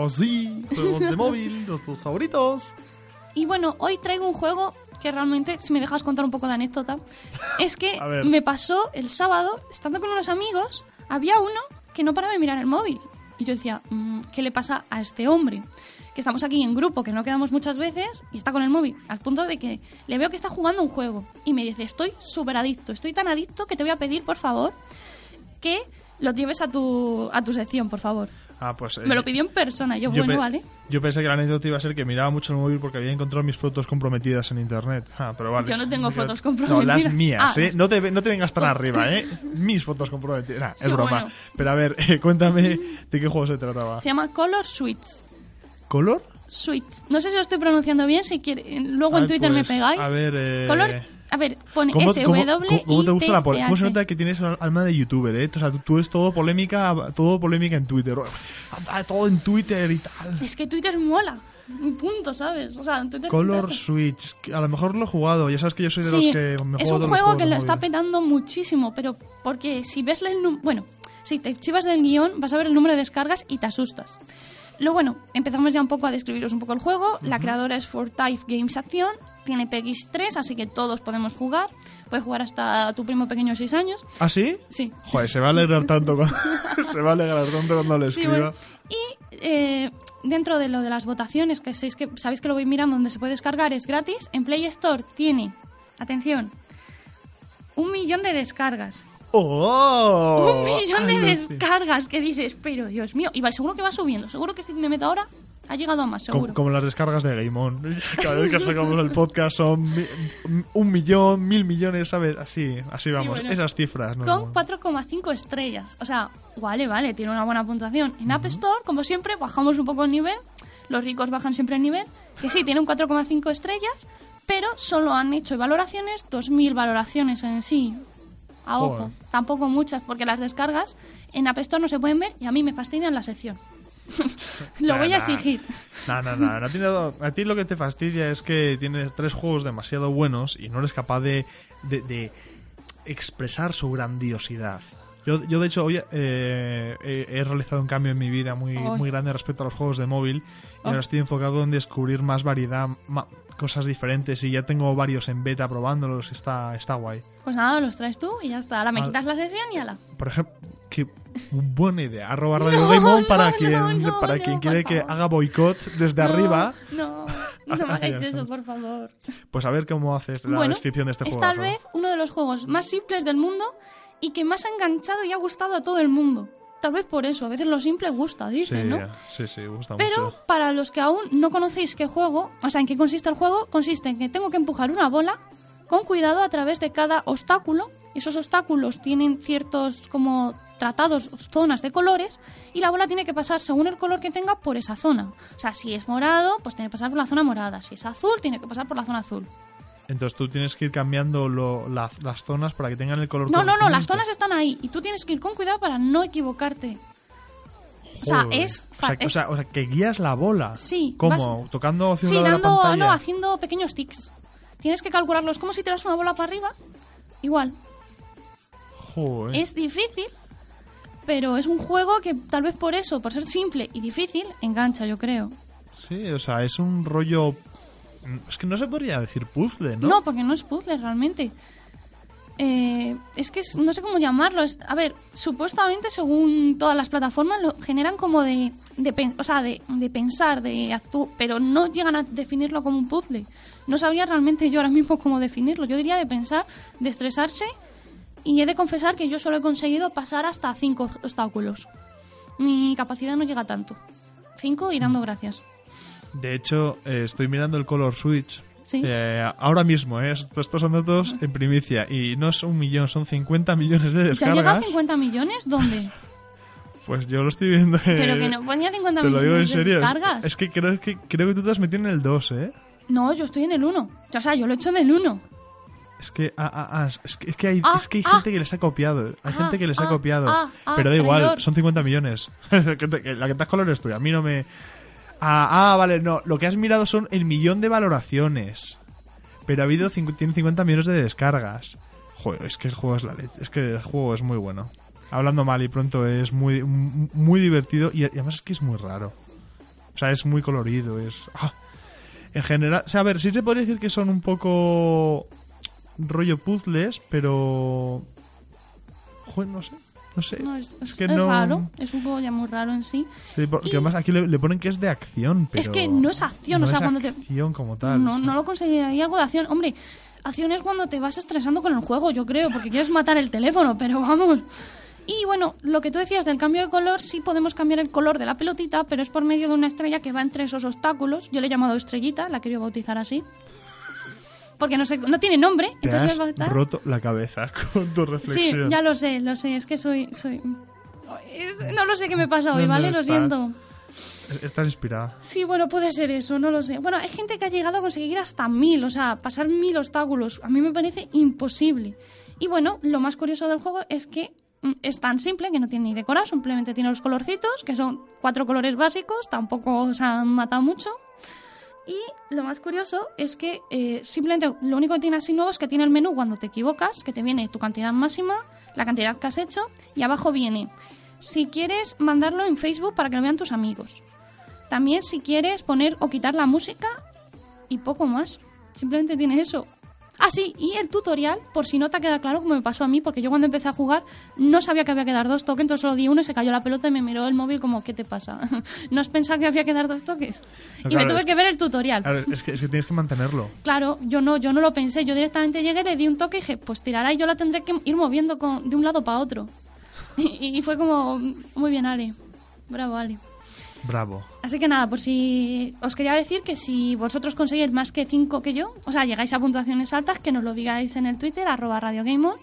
Oh sí, juegos de móvil, nuestros favoritos. Y bueno, hoy traigo un juego que realmente, si me dejas contar un poco de anécdota, es que me pasó el sábado, estando con unos amigos, había uno que no paraba de mirar el móvil. Y yo decía, "Mm, ¿qué le pasa a este hombre? Que estamos aquí en grupo, que no quedamos muchas veces, y está con el móvil, al punto de que le veo que está jugando un juego. Y me dice, estoy súper adicto, estoy tan adicto que te voy a pedir, por favor, que lo lleves a tu, a tu sección, por favor. Ah, pues. eh, Me lo pidió en persona, yo, yo bueno, vale. Yo pensé que la anécdota iba a ser que miraba mucho el móvil porque había encontrado mis fotos comprometidas en internet. Ah, pero vale. Yo no tengo fotos No, comprometidas. las mías, Ah, ¿eh? No te, no te vengas tan arriba, ¿eh? Mis fotos comprometidas. Nah, es broma. bueno. Pero a ver, eh, cuéntame de qué juego se trataba. Se llama Color Switch. ¿Color? Switch. No sé si lo estoy pronunciando bien, si quiere, luego en Twitter me pues, pegáis. A ver, eh... Color, a ver, pone ¿Cómo, S cómo- cómo- cómo te gusta la T ¿Cómo se nota que tienes alma de youtuber, eh? O sea, tú, tú es todo polémica, todo polémica en Twitter. Todo en Twitter y tal. Es que Twitter mola. Un punto, ¿sabes? O sea, en Twitter Color Switch. A lo mejor lo he jugado. Ya sabes que yo soy de Sí, los que me es juego un los juego que lo está petando muchísimo, pero porque si ves el. Bueno, si te chivas del guion, vas a ver el número de descargas y te asustas. Lo bueno, empezamos ya un poco a describiros un poco el juego. La creadora es Fortife Games Action, tiene PX 3, así que todos podemos jugar. Puedes jugar hasta tu primo pequeño de 6 años. ¿Ah, sí? Sí. Joder, se va a alegrar tanto cuando, se va a alegrar tanto cuando le Sí, escriba. bueno. Y eh, dentro de lo de las votaciones, que sabéis, que sabéis que lo voy mirando donde se puede descargar, es gratis. En Play Store tiene, atención, un millón de descargas. ¡Oh! un millón de Ay, descargas que dices, pero Dios mío. Y va, seguro que va subiendo. Seguro que si me meto ahora, ha llegado a más, Como, seguro. como las descargas de Game On. Cada vez que sacamos el podcast son mi- un millón, mil millones, ¿sabes? Así, así vamos. bueno. Esas cifras. ¿no? Con 4,5 estrellas. O sea, vale, vale, tiene una buena puntuación. En App Store, como siempre, bajamos un poco el nivel. Los ricos bajan siempre el nivel. Que sí, tiene un 4,5 estrellas, pero solo han hecho valoraciones, 2.000 valoraciones en sí. A ojo, Joder. tampoco muchas, porque las descargas en App Store no se pueden ver y a mí me fastidian la sección. Lo Nah, voy a exigir. No, no, no. A ti, no- a ti lo que te fastidia es que tienes tres juegos demasiado buenos y no eres capaz de, de- de expresar su grandiosidad. Yo, yo de hecho, hoy eh, he, he realizado un cambio en mi vida muy, muy grande respecto a los juegos de móvil y Oh. ahora estoy enfocado en descubrir más variedad, cosas diferentes y ya tengo varios en beta probándolos. Está, está guay. Pues nada, los traes tú y ya está. Ahora me Ah. quitas la sección y ala. Por ejemplo, qué buena idea. Arroba Radio No, Game On no, para no, quien, no, para quien quiere que haga boicot desde arriba. No, no me hagáis eso, por favor. Pues a ver cómo haces la bueno, descripción de este es juego. tal vez uno de los juegos más simples del mundo y que más ha enganchado y ha gustado a todo el mundo. Tal vez por eso, a veces lo simple gusta, Sí, dicen, ¿no? sí, sí, gusta Pero mucho. para los que aún no conocéis qué juego, o sea, en qué consiste el juego, consiste en que tengo que empujar una bola con cuidado a través de cada obstáculo. Esos obstáculos tienen ciertos como tratados, zonas de colores, y la bola tiene que pasar según el color que tenga por esa zona. O sea, si es morado, pues tiene que pasar por la zona morada. Si es azul, tiene que pasar por la zona azul. Entonces tú tienes que ir cambiando lo- la- las zonas para que tengan el color No, no, no, las zonas están ahí y tú tienes que ir con cuidado para no equivocarte. O sea, es... O sea, es- o sea, o sea, que guías la bola. Sí, ¿Cómo? vas- ¿Tocando hacia un de la pantalla? no, haciendo pequeños tics. Tienes que calcularlos como si tiras una bola para arriba. Igual. Joder. Es difícil, pero es un juego que tal vez por eso, por ser simple y difícil, engancha, yo creo. Sí, o sea, es un rollo... Es que no se podría decir puzzle, ¿no? No, porque no es puzzle realmente. Eh, es que es- no sé cómo llamarlo. Es, a ver, supuestamente, según todas las plataformas, lo generan como de, de, o sea, de, de pensar, de actu pero no llegan a definirlo como un puzzle. No sabría realmente yo ahora mismo cómo definirlo. Yo diría de pensar, de estresarse, y he de confesar que yo solo he conseguido pasar hasta cinco obstáculos. Mi capacidad no llega tanto. Cinco y dando gracias. De hecho, eh, estoy mirando el Color Switch. Sí. Eh, ahora mismo, ¿eh? Estos son datos en primicia. Y no es un millón, son 50 millones de ¿Ya llega a descargas. 50 millones? ¿Dónde? Pues yo lo estoy viendo. Pero que no ponía 50 Te lo digo en millones serio. descargas. Es, que, creo que creo que tú te has metido en el 2, ¿eh? No, yo estoy en el 1. O sea, yo lo he hecho en el 1. Es que, ah, ah, ah, es que, es que hay, es que hay gente que les ha copiado. Hay gente que les ha copiado. pero da igual, traidor. son 50 millones. La que te has color es tuya. A mí no me. Ah, vale, no. Lo que has mirado son el millón de valoraciones. Pero ha habido tiene 50 millones de descargas. Joder, es que el juego es la leche. Es que el juego es muy bueno. Hablando mal y pronto es muy, muy divertido y, y además es que es muy raro. O sea, es muy colorido, es... En general, o sea, a ver, sí se podría decir que son un poco rollo puzzles, pero... Joder, no sé, no sé. No, es, es- que es no- raro. Es un juego ya muy raro en sí. Sí, porque Y- además aquí le, le ponen que es de acción, pero... Es que no es acción, no o sea, es cuando te- acción como tal. No, no lo consideraría algo de acción. Hombre, acción es cuando te vas estresando con el juego, yo creo, porque quieres matar el teléfono, pero vamos. Y bueno, lo que tú decías del cambio de color, sí podemos cambiar el color de la pelotita, pero es por medio de una estrella que va entre esos obstáculos. Yo le he llamado estrellita, la quiero bautizar así. Porque no sé, no tiene nombre, Te entonces has a roto la cabeza con tu Sí, reflexión. ya lo sé, lo sé, es que soy... soy... No lo sé qué me pasa hoy, No, no ¿vale? Lo siento. Estás inspirada. Sí, bueno, puede ser eso, no lo sé. Bueno, hay gente que ha llegado a conseguir hasta mil, o sea, pasar mil obstáculos. A mí me parece imposible. Y bueno, lo más curioso del juego es que mm, es tan simple que no tiene ni decorado, simplemente tiene los colorcitos, que son cuatro colores básicos, tampoco se han matado mucho. Y lo más curioso es que eh, simplemente lo único que tiene así nuevo es que tiene el menú cuando te equivocas, que te viene tu cantidad máxima, la cantidad que has hecho, y abajo viene si quieres mandarlo en Facebook para que lo vean tus amigos. También si quieres poner o quitar la música y poco más. Simplemente tiene eso. Ah, sí, y el tutorial, por si no te queda claro, como me pasó a mí, porque yo cuando empecé a jugar no sabía que había que dar dos toques, entonces solo di uno y se cayó la pelota y me miró el móvil como, ¿qué te pasa? ¿No has pensado que había que dar dos toques? No, y me tuve es que ver el tutorial. Claro, es que, es que tienes que mantenerlo. Claro, yo no, yo no lo pensé. Yo directamente llegué, le di un toque y dije, pues tirará y yo la tendré que ir moviendo con- de un lado para otro. Y, y fue como, muy bien, Ale. Bravo, Ale. Bravo. Así que nada, por si os quería decir que si vosotros conseguís más que 5 que yo, o sea, llegáis a puntuaciones altas, que nos lo digáis en el Twitter, arroba Radio Game On.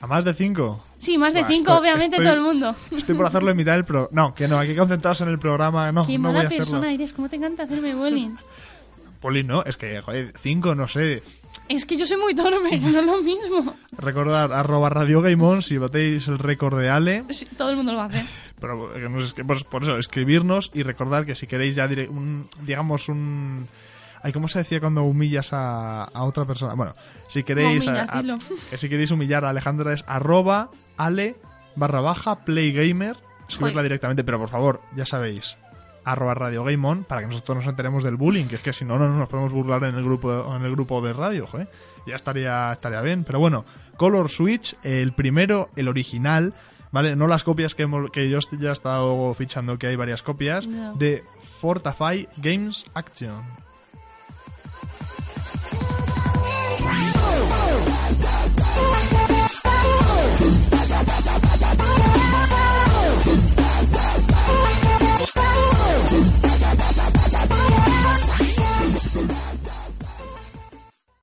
¿A más de cinco? Sí, más de Buah, 5, estoy- obviamente, estoy- todo el mundo. Estoy por hacerlo en mitad del pro... No, que no, hay que concentrarse en el programa. No, Qué no voy a mala hacerlo. persona eres, ¿cómo te encanta hacerme bullying? Poli, no, es que, joder, cinco, no sé. Es que yo soy muy torpe, no es lo mismo. Recordar, arroba Radio Game On, si batéis el récord de Ale. Sí, todo el mundo lo va a hacer. Pero eh, pues, por eso, escribirnos y recordar que si queréis ya, dire- un, digamos, un... Ay, ¿Cómo se decía cuando humillas a, a otra persona? Bueno, si queréis... humillas, a- a- dilo. que si queréis humillar a Alejandra es arroba ale barra baja playgamer. Escribirla directamente, pero por favor, ya sabéis, arroba radio game on para que nosotros nos enteremos del bullying, que es que si no, no nos podemos burlar en el grupo, en el grupo de radio, joder. Ya estaría, estaría bien. Pero bueno, Color Switch, el primero, el original, ¿vale? No las copias que, hemos- que yo ya he estado fichando, que hay varias copias, No. de Fortify Games Action.